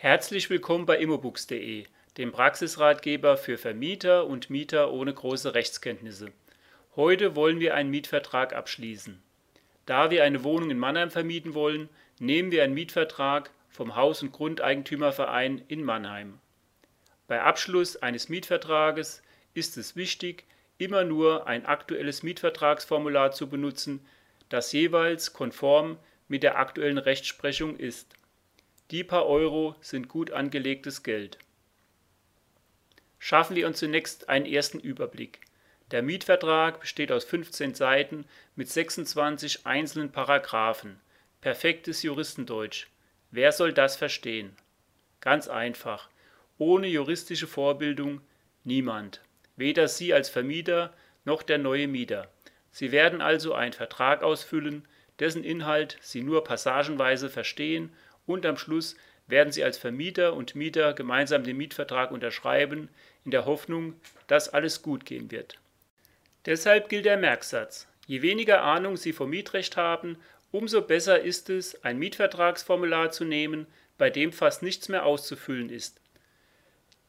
Herzlich willkommen bei immobooks.de, dem Praxisratgeber für Vermieter und Mieter ohne große Rechtskenntnisse. Heute wollen wir einen Mietvertrag abschließen. Da wir eine Wohnung in Mannheim vermieten wollen, nehmen wir einen Mietvertrag vom Haus- und Grundeigentümerverein in Mannheim. Bei Abschluss eines Mietvertrages ist es wichtig, immer nur ein aktuelles Mietvertragsformular zu benutzen, das jeweils konform mit der aktuellen Rechtsprechung ist. Die paar Euro sind gut angelegtes Geld. Schaffen wir uns zunächst einen ersten Überblick. Der Mietvertrag besteht aus 15 Seiten mit 26 einzelnen Paragraphen. Perfektes Juristendeutsch. Wer soll das verstehen? Ganz einfach. Ohne juristische Vorbildung niemand. Weder Sie als Vermieter noch der neue Mieter. Sie werden also einen Vertrag ausfüllen, dessen Inhalt Sie nur passagenweise verstehen und am Schluss werden sie als Vermieter und Mieter gemeinsam den Mietvertrag unterschreiben, in der Hoffnung, dass alles gut gehen wird. Deshalb gilt der Merksatz. Je weniger Ahnung Sie vom Mietrecht haben, umso besser ist es, ein Mietvertragsformular zu nehmen, bei dem fast nichts mehr auszufüllen ist.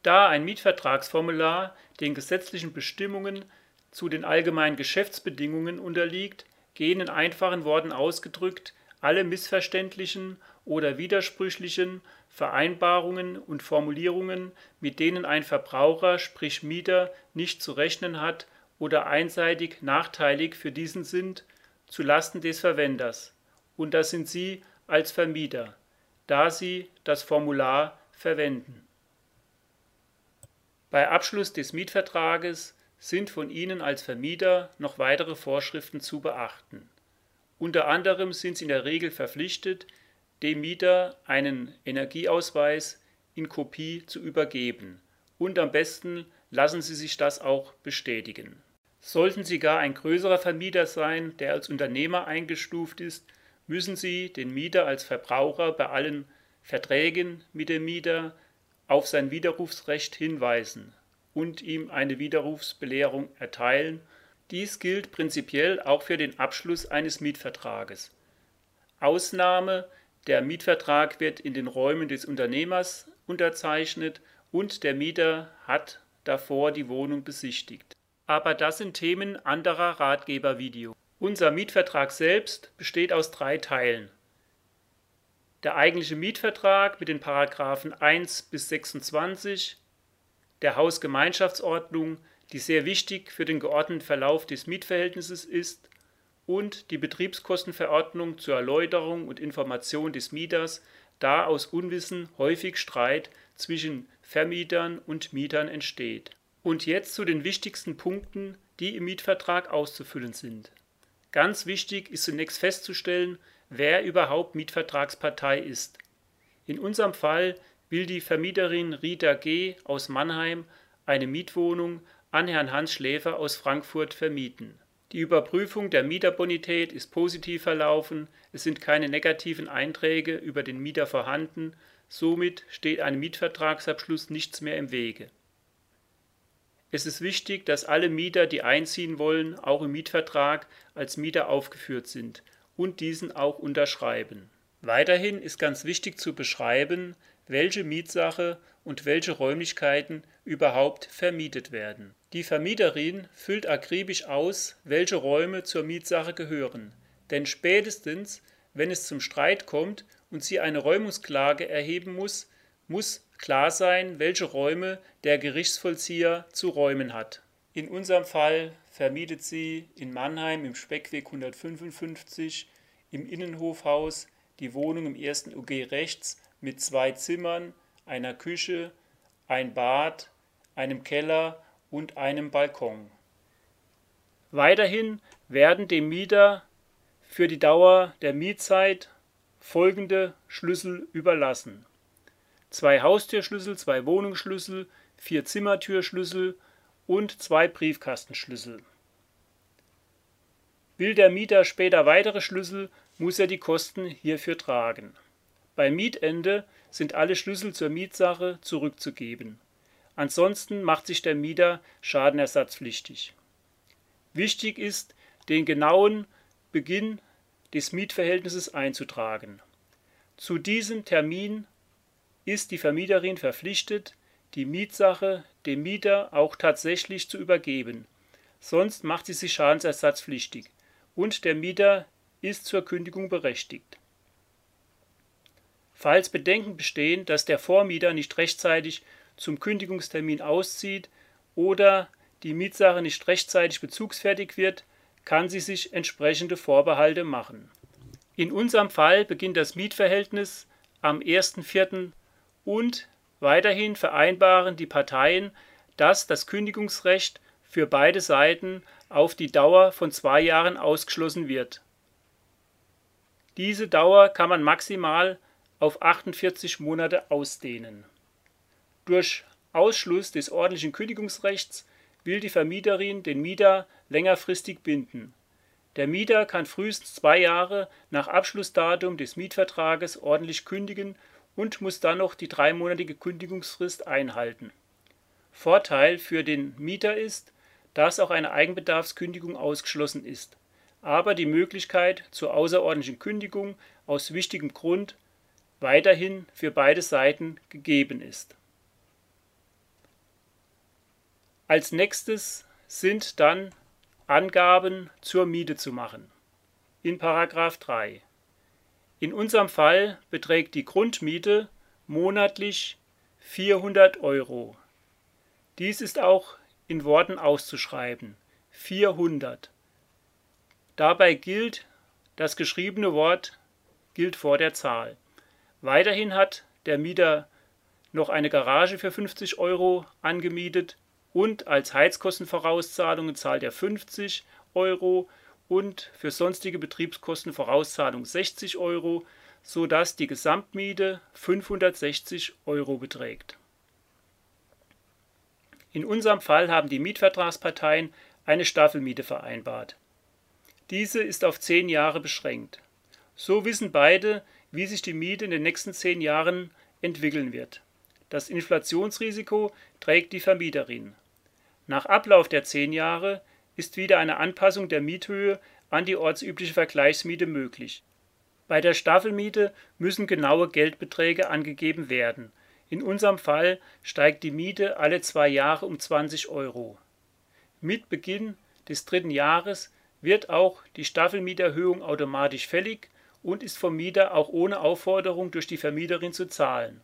Da ein Mietvertragsformular den gesetzlichen Bestimmungen zu den allgemeinen Geschäftsbedingungen unterliegt, gehen in einfachen Worten ausgedrückt alle missverständlichen oder widersprüchlichen Vereinbarungen und Formulierungen, mit denen ein Verbraucher, sprich Mieter, nicht zu rechnen hat oder einseitig nachteilig für diesen sind, zu Lasten des Verwenders, und das sind Sie als Vermieter, da Sie das Formular verwenden. Bei Abschluss des Mietvertrages sind von Ihnen als Vermieter noch weitere Vorschriften zu beachten unter anderem sind sie in der Regel verpflichtet, dem Mieter einen Energieausweis in Kopie zu übergeben, und am besten lassen Sie sich das auch bestätigen. Sollten Sie gar ein größerer Vermieter sein, der als Unternehmer eingestuft ist, müssen Sie den Mieter als Verbraucher bei allen Verträgen mit dem Mieter auf sein Widerrufsrecht hinweisen und ihm eine Widerrufsbelehrung erteilen dies gilt prinzipiell auch für den Abschluss eines Mietvertrages. Ausnahme der Mietvertrag wird in den Räumen des Unternehmers unterzeichnet und der Mieter hat davor die Wohnung besichtigt. Aber das sind Themen anderer Ratgebervideo. Unser Mietvertrag selbst besteht aus drei Teilen. Der eigentliche Mietvertrag mit den Paragraphen 1 bis 26, der Hausgemeinschaftsordnung die sehr wichtig für den geordneten Verlauf des Mietverhältnisses ist, und die Betriebskostenverordnung zur Erläuterung und Information des Mieters, da aus Unwissen häufig Streit zwischen Vermietern und Mietern entsteht. Und jetzt zu den wichtigsten Punkten, die im Mietvertrag auszufüllen sind. Ganz wichtig ist zunächst festzustellen, wer überhaupt Mietvertragspartei ist. In unserem Fall will die Vermieterin Rita G. aus Mannheim eine Mietwohnung an Herrn Hans Schläfer aus Frankfurt vermieten. Die Überprüfung der Mieterbonität ist positiv verlaufen, es sind keine negativen Einträge über den Mieter vorhanden, somit steht einem Mietvertragsabschluss nichts mehr im Wege. Es ist wichtig, dass alle Mieter, die einziehen wollen, auch im Mietvertrag als Mieter aufgeführt sind und diesen auch unterschreiben. Weiterhin ist ganz wichtig zu beschreiben, welche Mietsache und welche Räumlichkeiten überhaupt vermietet werden. Die Vermieterin füllt akribisch aus, welche Räume zur Mietsache gehören, denn spätestens, wenn es zum Streit kommt und sie eine Räumungsklage erheben muss, muss klar sein, welche Räume der Gerichtsvollzieher zu räumen hat. In unserem Fall vermietet sie in Mannheim im Speckweg 155 im Innenhofhaus die Wohnung im ersten UG rechts mit zwei Zimmern, einer Küche, ein Bad, einem Keller und einem Balkon. Weiterhin werden dem Mieter für die Dauer der Mietzeit folgende Schlüssel überlassen. Zwei Haustürschlüssel, zwei Wohnungsschlüssel, vier Zimmertürschlüssel und zwei Briefkastenschlüssel. Will der Mieter später weitere Schlüssel, muss er die Kosten hierfür tragen. Beim Mietende sind alle Schlüssel zur Mietsache zurückzugeben. Ansonsten macht sich der Mieter schadenersatzpflichtig. Wichtig ist, den genauen Beginn des Mietverhältnisses einzutragen. Zu diesem Termin ist die Vermieterin verpflichtet, die Mietsache dem Mieter auch tatsächlich zu übergeben, sonst macht sie sich schadensersatzpflichtig und der Mieter ist zur Kündigung berechtigt. Falls Bedenken bestehen, dass der Vormieter nicht rechtzeitig zum Kündigungstermin auszieht oder die Mietsache nicht rechtzeitig bezugsfertig wird, kann sie sich entsprechende Vorbehalte machen. In unserem Fall beginnt das Mietverhältnis am 1.4. und weiterhin vereinbaren die Parteien, dass das Kündigungsrecht für beide Seiten auf die Dauer von zwei Jahren ausgeschlossen wird. Diese Dauer kann man maximal auf 48 Monate ausdehnen. Durch Ausschluss des ordentlichen Kündigungsrechts will die Vermieterin den Mieter längerfristig binden. Der Mieter kann frühestens zwei Jahre nach Abschlussdatum des Mietvertrages ordentlich kündigen und muss dann noch die dreimonatige Kündigungsfrist einhalten. Vorteil für den Mieter ist, dass auch eine Eigenbedarfskündigung ausgeschlossen ist, aber die Möglichkeit zur außerordentlichen Kündigung aus wichtigem Grund weiterhin für beide Seiten gegeben ist Als nächstes sind dann Angaben zur Miete zu machen. In Paragraph 3. In unserem Fall beträgt die Grundmiete monatlich 400 Euro. Dies ist auch in Worten auszuschreiben. 400. Dabei gilt, das geschriebene Wort gilt vor der Zahl. Weiterhin hat der Mieter noch eine Garage für 50 Euro angemietet und als Heizkostenvorauszahlungen zahlt er 50 Euro und für sonstige Betriebskostenvorauszahlung 60 Euro, sodass die Gesamtmiete 560 Euro beträgt. In unserem Fall haben die Mietvertragsparteien eine Staffelmiete vereinbart. Diese ist auf zehn Jahre beschränkt. So wissen beide, wie sich die Miete in den nächsten zehn Jahren entwickeln wird. Das Inflationsrisiko trägt die Vermieterin. Nach Ablauf der zehn Jahre ist wieder eine Anpassung der Miethöhe an die ortsübliche Vergleichsmiete möglich. Bei der Staffelmiete müssen genaue Geldbeträge angegeben werden. In unserem Fall steigt die Miete alle zwei Jahre um 20 Euro. Mit Beginn des dritten Jahres wird auch die Staffelmieterhöhung automatisch fällig und ist vom Mieter auch ohne Aufforderung durch die Vermieterin zu zahlen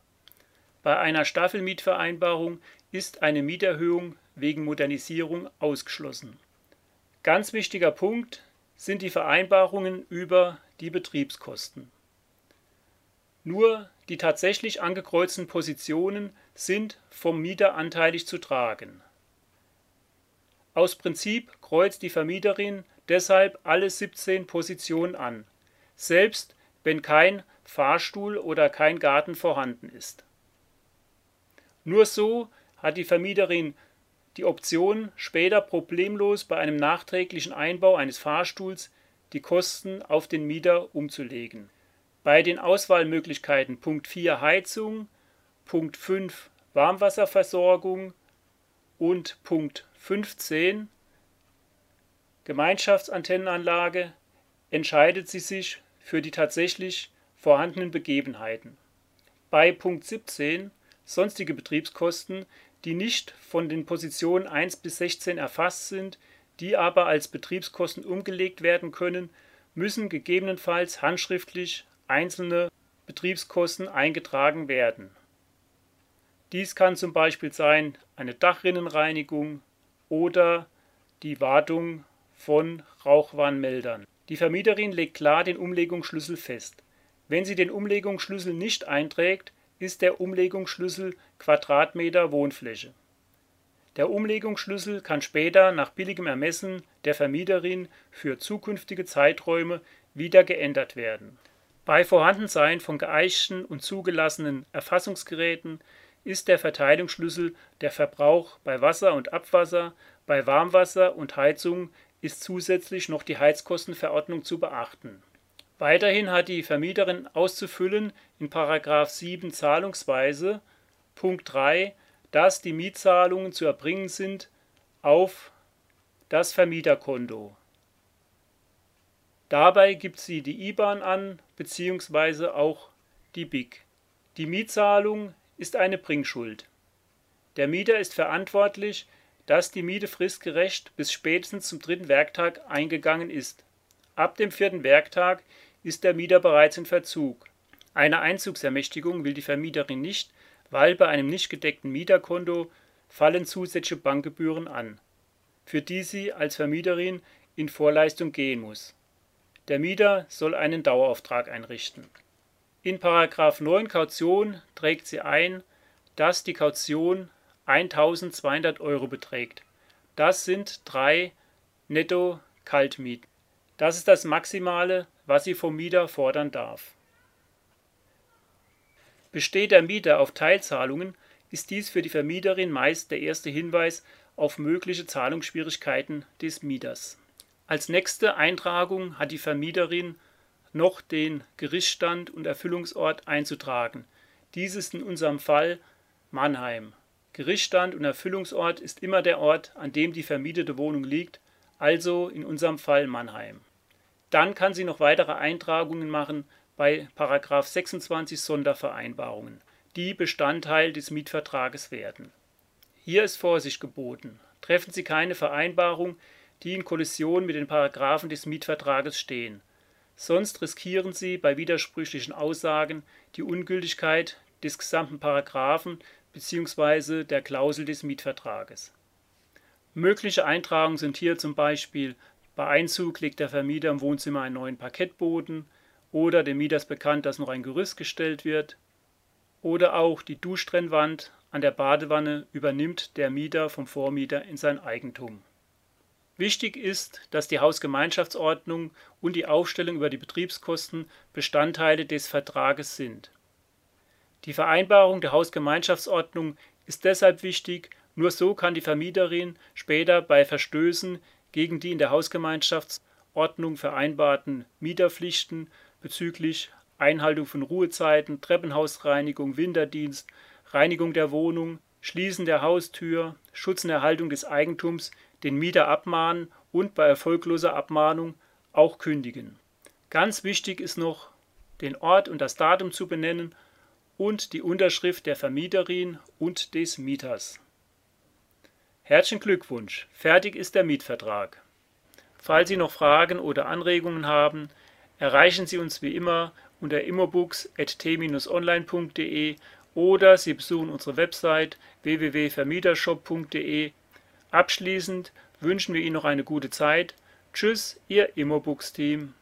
bei einer Staffelmietvereinbarung ist eine Mieterhöhung wegen Modernisierung ausgeschlossen. Ganz wichtiger Punkt sind die Vereinbarungen über die Betriebskosten. Nur die tatsächlich angekreuzten Positionen sind vom Mieter anteilig zu tragen. Aus Prinzip kreuzt die Vermieterin deshalb alle 17 Positionen an, selbst wenn kein Fahrstuhl oder kein Garten vorhanden ist nur so hat die Vermieterin die Option, später problemlos bei einem nachträglichen Einbau eines Fahrstuhls die Kosten auf den Mieter umzulegen. Bei den Auswahlmöglichkeiten Punkt 4 Heizung, Punkt 5 Warmwasserversorgung und Punkt 15 Gemeinschaftsantennenanlage entscheidet sie sich für die tatsächlich vorhandenen Begebenheiten. Bei Punkt 17 sonstige Betriebskosten, die nicht von den Positionen 1 bis 16 erfasst sind, die aber als Betriebskosten umgelegt werden können, müssen gegebenenfalls handschriftlich einzelne Betriebskosten eingetragen werden. Dies kann zum Beispiel sein eine Dachrinnenreinigung oder die Wartung von Rauchwarnmeldern. Die Vermieterin legt klar den Umlegungsschlüssel fest. Wenn sie den Umlegungsschlüssel nicht einträgt, ist der Umlegungsschlüssel Quadratmeter Wohnfläche. Der Umlegungsschlüssel kann später nach billigem Ermessen der Vermieterin für zukünftige Zeiträume wieder geändert werden. Bei Vorhandensein von geeichten und zugelassenen Erfassungsgeräten ist der Verteilungsschlüssel der Verbrauch bei Wasser und Abwasser, bei Warmwasser und Heizung ist zusätzlich noch die Heizkostenverordnung zu beachten Weiterhin hat die Vermieterin auszufüllen in § 7 Zahlungsweise Punkt 3, dass die Mietzahlungen zu erbringen sind auf das Vermieterkonto. Dabei gibt sie die IBAN an bzw. auch die BIC. Die Mietzahlung ist eine Bringschuld. Der Mieter ist verantwortlich, dass die Miete fristgerecht bis spätestens zum dritten Werktag eingegangen ist. Ab dem vierten Werktag ist der Mieter bereits in Verzug. Eine Einzugsermächtigung will die Vermieterin nicht, weil bei einem nicht gedeckten Mieterkonto fallen zusätzliche Bankgebühren an, für die sie als Vermieterin in Vorleistung gehen muss. Der Mieter soll einen Dauerauftrag einrichten. In § 9 Kaution trägt sie ein, dass die Kaution 1200 Euro beträgt. Das sind drei Netto-Kaltmieten. Das ist das Maximale, was sie vom Mieter fordern darf. Besteht der Mieter auf Teilzahlungen, ist dies für die Vermieterin meist der erste Hinweis auf mögliche Zahlungsschwierigkeiten des Mieters. Als nächste Eintragung hat die Vermieterin noch den Gerichtsstand und Erfüllungsort einzutragen. Dies ist in unserem Fall Mannheim. Gerichtsstand und Erfüllungsort ist immer der Ort, an dem die vermietete Wohnung liegt, also in unserem Fall Mannheim. Dann kann sie noch weitere Eintragungen machen bei 26 Sondervereinbarungen, die Bestandteil des Mietvertrages werden. Hier ist Vorsicht geboten. Treffen Sie keine Vereinbarung, die in Kollision mit den Paragraphen des Mietvertrages stehen. Sonst riskieren Sie bei widersprüchlichen Aussagen die Ungültigkeit des gesamten Paragraphen bzw. der Klausel des Mietvertrages. Mögliche Eintragungen sind hier zum Beispiel bei Einzug legt der Vermieter im Wohnzimmer einen neuen Parkettboden oder dem Mieter ist bekannt, dass noch ein Gerüst gestellt wird oder auch die Duschtrennwand an der Badewanne übernimmt der Mieter vom Vormieter in sein Eigentum. Wichtig ist, dass die Hausgemeinschaftsordnung und die Aufstellung über die Betriebskosten Bestandteile des Vertrages sind. Die Vereinbarung der Hausgemeinschaftsordnung ist deshalb wichtig, nur so kann die Vermieterin später bei Verstößen gegen die in der Hausgemeinschaftsordnung vereinbarten Mieterpflichten bezüglich Einhaltung von Ruhezeiten, Treppenhausreinigung, Winterdienst, Reinigung der Wohnung, Schließen der Haustür, Schutz und Erhaltung des Eigentums den Mieter abmahnen und bei erfolgloser Abmahnung auch kündigen. Ganz wichtig ist noch, den Ort und das Datum zu benennen und die Unterschrift der Vermieterin und des Mieters. Herzlichen Glückwunsch, fertig ist der Mietvertrag. Falls Sie noch Fragen oder Anregungen haben, erreichen Sie uns wie immer unter immobooks.t-online.de oder Sie besuchen unsere Website www.vermietershop.de. Abschließend wünschen wir Ihnen noch eine gute Zeit. Tschüss, Ihr Immobooks-Team.